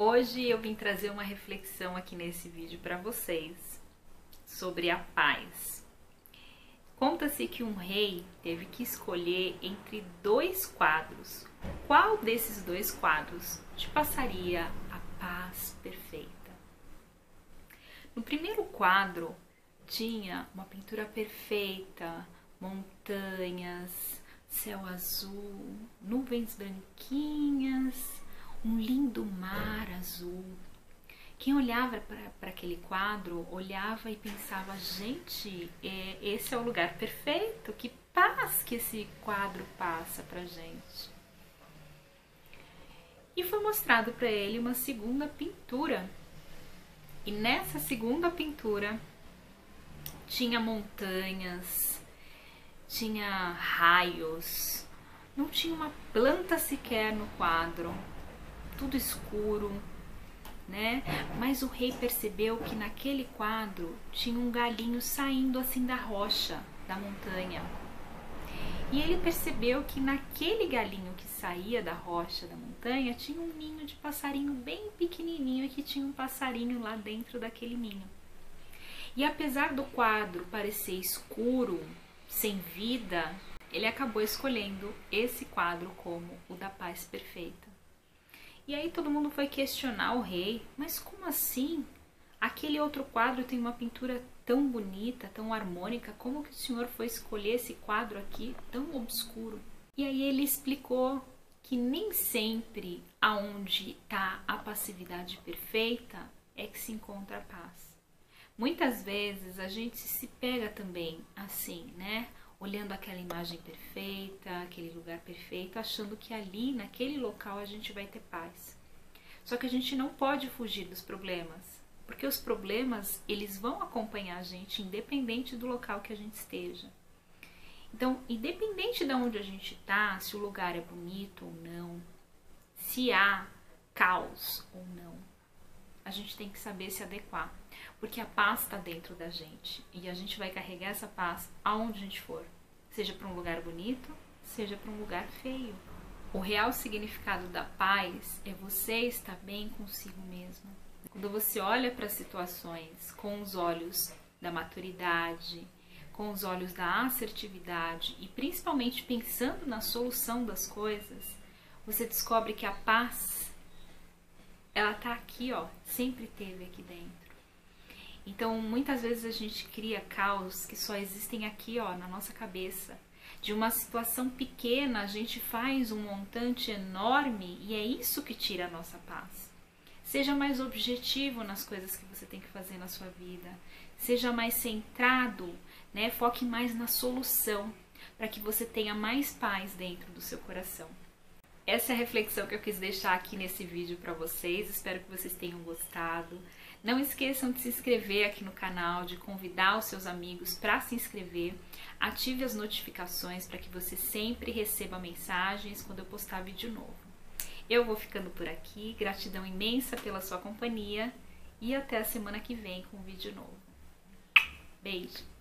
Hoje eu vim trazer uma reflexão aqui nesse vídeo para vocês sobre a paz. Conta-se que um rei teve que escolher entre dois quadros. Qual desses dois quadros te passaria a paz perfeita? No primeiro quadro tinha uma pintura perfeita, montanhas, céu azul, nuvens branquinhas, um lindo mar azul. Quem olhava para aquele quadro olhava e pensava: gente, é, esse é o lugar perfeito, que paz que esse quadro passa para gente. E foi mostrado para ele uma segunda pintura. E nessa segunda pintura tinha montanhas, tinha raios, não tinha uma planta sequer no quadro tudo escuro, né? Mas o rei percebeu que naquele quadro tinha um galinho saindo assim da rocha, da montanha. E ele percebeu que naquele galinho que saía da rocha da montanha tinha um ninho de passarinho bem pequenininho e que tinha um passarinho lá dentro daquele ninho. E apesar do quadro parecer escuro, sem vida, ele acabou escolhendo esse quadro como o da paz perfeita. E aí todo mundo foi questionar o rei, mas como assim? Aquele outro quadro tem uma pintura tão bonita, tão harmônica, como que o senhor foi escolher esse quadro aqui tão obscuro? E aí ele explicou que nem sempre aonde está a passividade perfeita é que se encontra a paz. Muitas vezes a gente se pega também assim, né? Olhando aquela imagem perfeita, aquele lugar perfeito, achando que ali, naquele local, a gente vai ter paz. Só que a gente não pode fugir dos problemas, porque os problemas, eles vão acompanhar a gente independente do local que a gente esteja. Então, independente de onde a gente está, se o lugar é bonito ou não, se há caos ou não, a gente tem que saber se adequar, porque a paz está dentro da gente e a gente vai carregar essa paz aonde a gente for, seja para um lugar bonito, seja para um lugar feio. O real significado da paz é você estar bem consigo mesmo. Quando você olha para situações com os olhos da maturidade, com os olhos da assertividade e principalmente pensando na solução das coisas, você descobre que a paz ela tá aqui, ó, sempre teve aqui dentro. Então, muitas vezes a gente cria caos que só existem aqui, ó, na nossa cabeça. De uma situação pequena, a gente faz um montante enorme e é isso que tira a nossa paz. Seja mais objetivo nas coisas que você tem que fazer na sua vida. Seja mais centrado, né? Foque mais na solução para que você tenha mais paz dentro do seu coração. Essa é a reflexão que eu quis deixar aqui nesse vídeo para vocês. Espero que vocês tenham gostado. Não esqueçam de se inscrever aqui no canal, de convidar os seus amigos para se inscrever. Ative as notificações para que você sempre receba mensagens quando eu postar vídeo novo. Eu vou ficando por aqui. Gratidão imensa pela sua companhia e até a semana que vem com um vídeo novo. Beijo!